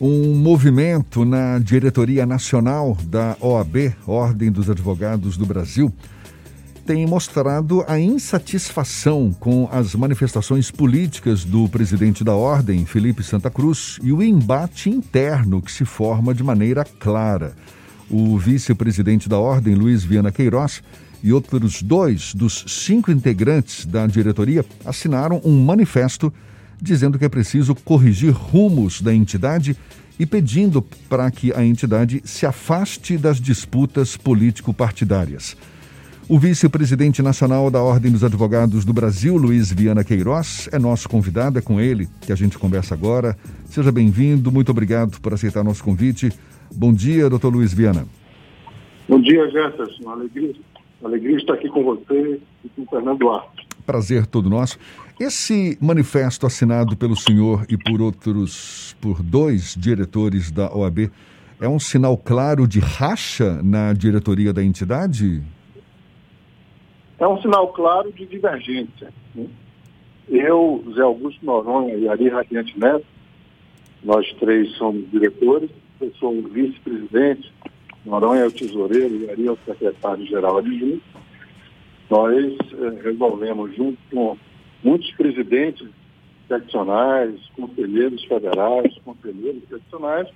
Um movimento na diretoria nacional da OAB, Ordem dos Advogados do Brasil, tem mostrado a insatisfação com as manifestações políticas do presidente da Ordem, Felipe Santa Cruz, e o embate interno que se forma de maneira clara. O vice-presidente da Ordem, Luiz Viana Queiroz, e outros dois dos cinco integrantes da diretoria assinaram um manifesto dizendo que é preciso corrigir rumos da entidade e pedindo para que a entidade se afaste das disputas político-partidárias. O vice-presidente nacional da Ordem dos Advogados do Brasil, Luiz Viana Queiroz, é nosso convidado, é com ele que a gente conversa agora. Seja bem-vindo, muito obrigado por aceitar nosso convite. Bom dia, doutor Luiz Viana. Bom dia, Jefferson. Alegria, alegria estar aqui com você e com o Fernando Duarte. Prazer todo nosso. Esse manifesto assinado pelo senhor e por outros, por dois diretores da OAB, é um sinal claro de racha na diretoria da entidade? É um sinal claro de divergência. Né? Eu, Zé Augusto Noronha e Ari Radiante Neto, nós três somos diretores, eu sou o vice-presidente, Noronha é o tesoureiro e Ari é o secretário-geral adjunto. Nós eh, resolvemos, junto com muitos presidentes seccionais, conselheiros federais, conselheiros seccionais,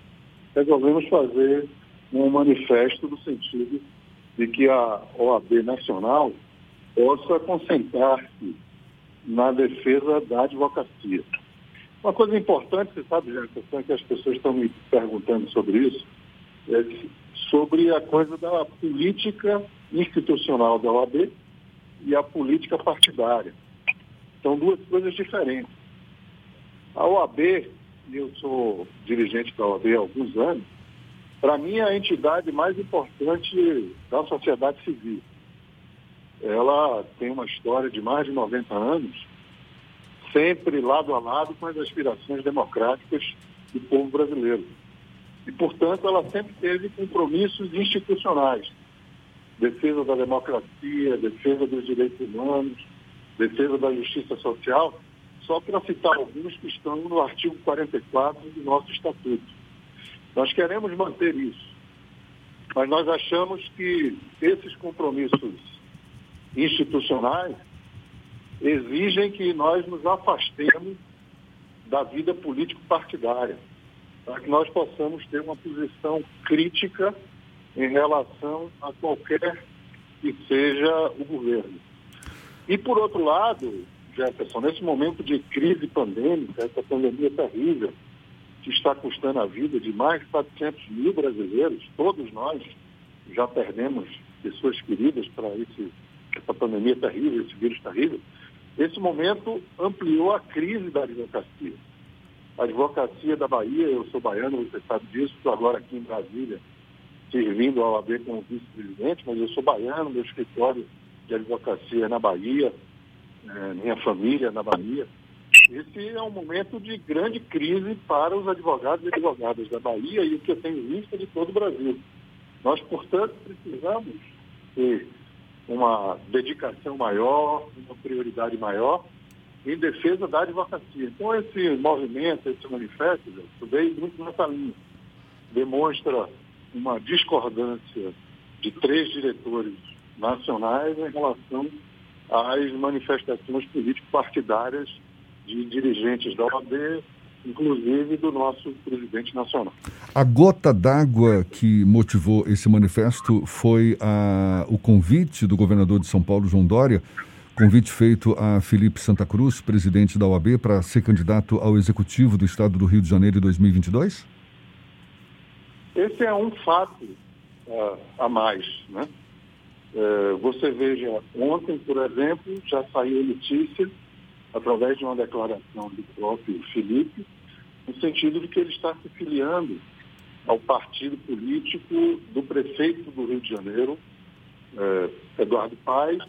resolvemos fazer um manifesto no sentido de que a OAB nacional possa concentrar-se na defesa da advocacia. Uma coisa importante, você sabe, Jefferson, que as pessoas estão me perguntando sobre isso, é sobre a coisa da política institucional da OAB e a política partidária. São duas coisas diferentes. A OAB, eu sou dirigente da OAB há alguns anos, para mim é a entidade mais importante da sociedade civil. Ela tem uma história de mais de 90 anos, sempre lado a lado com as aspirações democráticas do povo brasileiro. E, portanto, ela sempre teve compromissos institucionais. Defesa da democracia, defesa dos direitos humanos, defesa da justiça social, só para citar alguns que estão no artigo 44 do nosso estatuto. Nós queremos manter isso, mas nós achamos que esses compromissos institucionais exigem que nós nos afastemos da vida político-partidária, para que nós possamos ter uma posição crítica em relação a qualquer que seja o governo. E, por outro lado, Jefferson, nesse momento de crise pandêmica, essa pandemia terrível, que está custando a vida de mais de 400 mil brasileiros, todos nós já perdemos pessoas queridas para essa pandemia terrível, esse vírus terrível, esse momento ampliou a crise da advocacia. A advocacia da Bahia, eu sou baiano, você sabe disso, estou agora aqui em Brasília, servindo ao OAB como vice-presidente, mas eu sou baiano, meu escritório de advocacia na Bahia, é, minha família na Bahia. Esse é um momento de grande crise para os advogados e advogadas da Bahia e o que eu tenho visto de todo o Brasil. Nós, portanto, precisamos ter uma dedicação maior, uma prioridade maior em defesa da advocacia. Então, esse movimento, esse manifesto, eu veio muito nessa linha. Demonstra uma discordância de três diretores nacionais em relação às manifestações político-partidárias de dirigentes da OAB, inclusive do nosso presidente nacional. A gota d'água que motivou esse manifesto foi a, o convite do governador de São Paulo, João Dória, convite feito a Felipe Santa Cruz, presidente da OAB, para ser candidato ao executivo do estado do Rio de Janeiro em 2022? Esse é um fato uh, a mais, né? É, você veja, ontem, por exemplo, já saiu notícia, através de uma declaração do próprio Felipe, no sentido de que ele está se filiando ao partido político do prefeito do Rio de Janeiro, é, Eduardo Paes,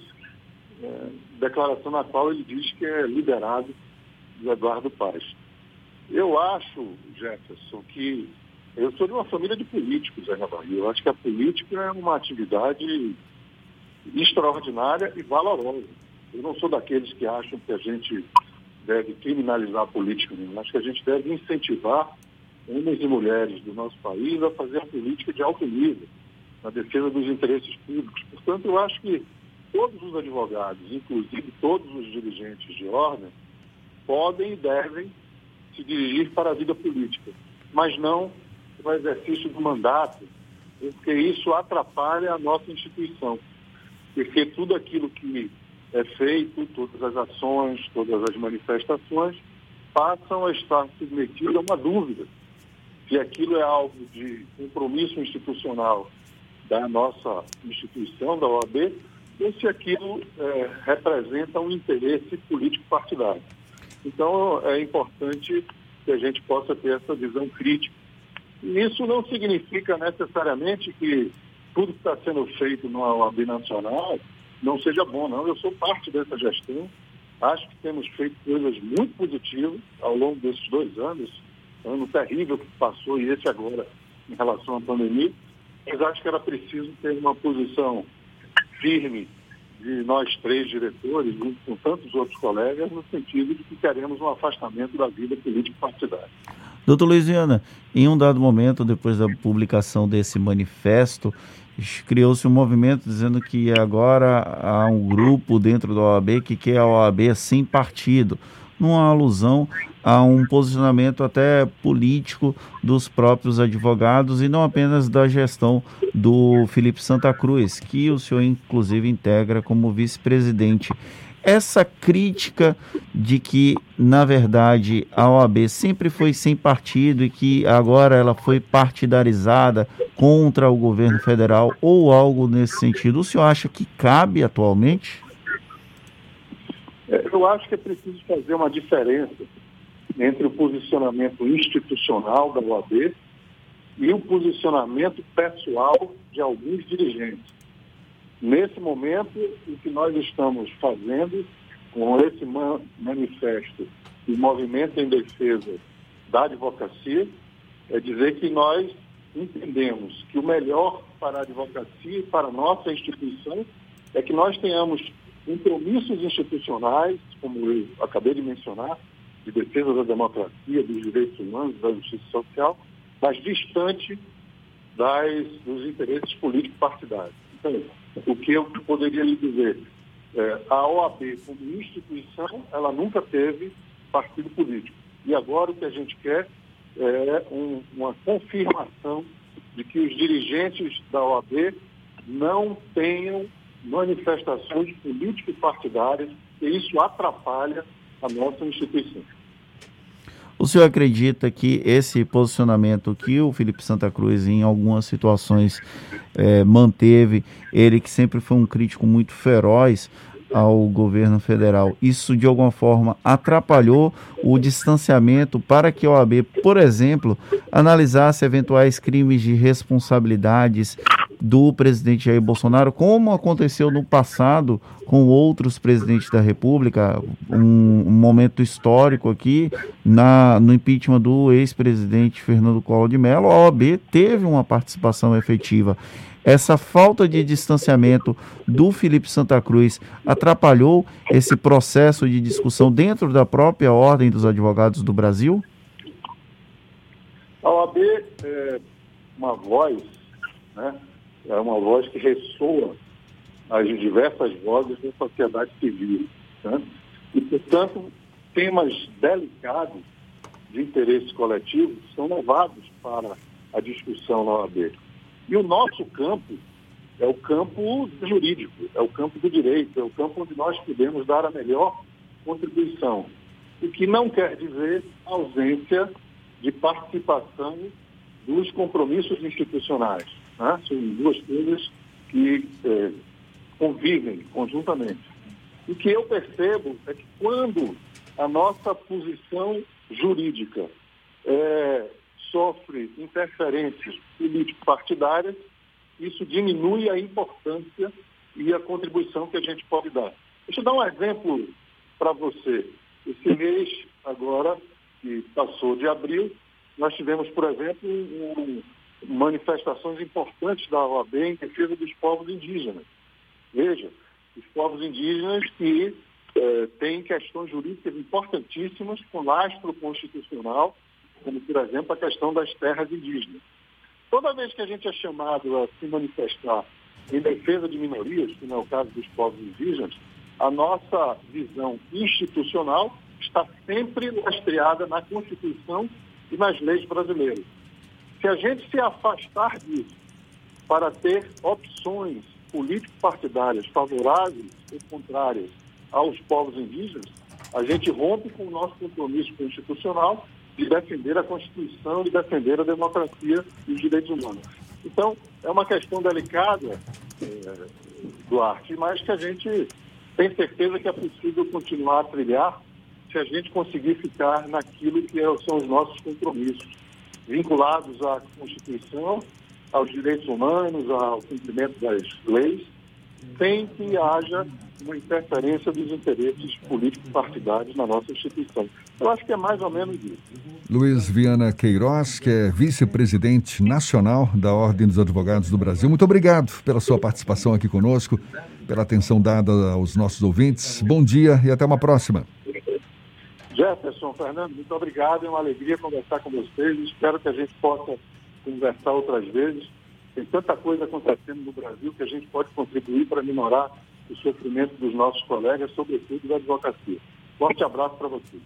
é, declaração na qual ele diz que é liderado do Eduardo Paes. Eu acho, Jefferson, que eu sou de uma família de políticos aí. Eu acho que a política é uma atividade extraordinária e valorosa. Eu não sou daqueles que acham que a gente deve criminalizar a política, não. acho que a gente deve incentivar homens e mulheres do nosso país a fazer a política de alto nível, na defesa dos interesses públicos. Portanto, eu acho que todos os advogados, inclusive todos os dirigentes de ordem, podem e devem se dirigir para a vida política, mas não o exercício do mandato, porque isso atrapalha a nossa instituição. Porque tudo aquilo que é feito, todas as ações, todas as manifestações, passam a estar submetidas a uma dúvida se aquilo é algo de compromisso institucional da nossa instituição, da OAB, ou se aquilo é, representa um interesse político partidário. Então, é importante que a gente possa ter essa visão crítica. E isso não significa necessariamente que tudo que está sendo feito na OAB Nacional não seja bom, não. Eu sou parte dessa gestão. Acho que temos feito coisas muito positivas ao longo desses dois anos, ano terrível que passou e esse agora em relação à pandemia. Mas acho que era preciso ter uma posição firme de nós três diretores, junto com tantos outros colegas, no sentido de que queremos um afastamento da vida política partidária. Doutor Luiziana, em um dado momento, depois da publicação desse manifesto, criou-se um movimento dizendo que agora há um grupo dentro da OAB que quer a OAB sem partido, numa alusão a um posicionamento até político dos próprios advogados e não apenas da gestão do Felipe Santa Cruz, que o senhor inclusive integra como vice-presidente. Essa crítica de que, na verdade, a OAB sempre foi sem partido e que agora ela foi partidarizada contra o governo federal ou algo nesse sentido, o senhor acha que cabe atualmente? É, eu acho que é preciso fazer uma diferença entre o posicionamento institucional da OAB e o posicionamento pessoal de alguns dirigentes. Nesse momento, o que nós estamos fazendo com esse manifesto e movimento em defesa da advocacia é dizer que nós entendemos que o melhor para a advocacia e para a nossa instituição é que nós tenhamos compromissos institucionais, como eu acabei de mencionar, de defesa da democracia, dos direitos humanos, da justiça social, mas distante das, dos interesses políticos partidários. Então, o que eu poderia lhe dizer, é, a OAB como instituição, ela nunca teve partido político. E agora o que a gente quer é um, uma confirmação de que os dirigentes da OAB não tenham manifestações político-partidárias e isso atrapalha a nossa instituição. O senhor acredita que esse posicionamento que o Felipe Santa Cruz, em algumas situações, é, manteve, ele que sempre foi um crítico muito feroz ao governo federal, isso de alguma forma atrapalhou o distanciamento para que a OAB, por exemplo, analisasse eventuais crimes de responsabilidades do presidente Jair Bolsonaro, como aconteceu no passado com outros presidentes da República, um, um momento histórico aqui na, no impeachment do ex-presidente Fernando Collor de Mello, a OAB teve uma participação efetiva. Essa falta de distanciamento do Felipe Santa Cruz atrapalhou esse processo de discussão dentro da própria Ordem dos Advogados do Brasil? A OAB é uma voz, né? É uma voz que ressoa as diversas vozes da sociedade civil. Né? E, portanto, temas delicados de interesse coletivo são levados para a discussão na OAB. E o nosso campo é o campo jurídico, é o campo do direito, é o campo onde nós podemos dar a melhor contribuição. O que não quer dizer ausência de participação dos compromissos institucionais. Né? São duas coisas que é, convivem conjuntamente. O que eu percebo é que quando a nossa posição jurídica é, sofre interferências político-partidárias, isso diminui a importância e a contribuição que a gente pode dar. Deixa eu dar um exemplo para você. Esse mês, agora, que passou de abril, nós tivemos, por exemplo, um, manifestações importantes da OAB em defesa dos povos indígenas. Veja, os povos indígenas que eh, têm questões jurídicas importantíssimas com lastro constitucional como, por exemplo, a questão das terras indígenas. Toda vez que a gente é chamado a se manifestar em defesa de minorias, não é o caso dos povos indígenas, a nossa visão institucional está sempre lastreada na Constituição e nas leis brasileiras. Se a gente se afastar disso para ter opções político-partidárias favoráveis ou contrárias aos povos indígenas, a gente rompe com o nosso compromisso constitucional de defender a Constituição, de defender a democracia e os direitos humanos. Então, é uma questão delicada, é, Duarte, mas que a gente tem certeza que é possível continuar a trilhar se a gente conseguir ficar naquilo que é, são os nossos compromissos, vinculados à Constituição, aos direitos humanos, ao cumprimento das leis, sem que haja uma interferência dos interesses políticos partidários na nossa instituição. Eu acho que é mais ou menos isso. Luiz Viana Queiroz, que é vice-presidente nacional da Ordem dos Advogados do Brasil, muito obrigado pela sua participação aqui conosco, pela atenção dada aos nossos ouvintes. Bom dia e até uma próxima. Fernando, muito obrigado. É uma alegria conversar com vocês. Espero que a gente possa conversar outras vezes. Tem tanta coisa acontecendo no Brasil que a gente pode contribuir para minorar o sofrimento dos nossos colegas, sobretudo da advocacia. Forte abraço para vocês.